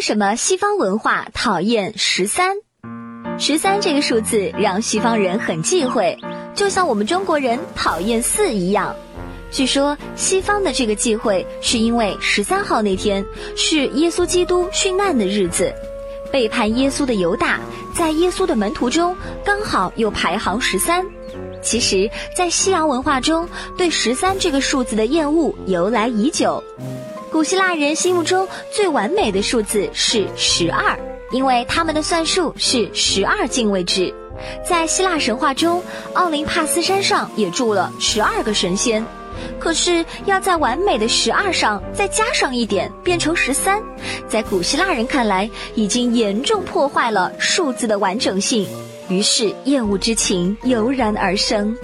为什么西方文化讨厌十三？十三这个数字让西方人很忌讳，就像我们中国人讨厌四一样。据说西方的这个忌讳是因为十三号那天是耶稣基督殉难的日子，背叛耶稣的犹大在耶稣的门徒中刚好又排行十三。其实，在西洋文化中，对十三这个数字的厌恶由来已久。古希腊人心目中最完美的数字是十二，因为他们的算术是十二进位制。在希腊神话中，奥林帕斯山上也住了十二个神仙。可是要在完美的十二上再加上一点，变成十三，在古希腊人看来，已经严重破坏了数字的完整性。于是厌恶之情油然而生。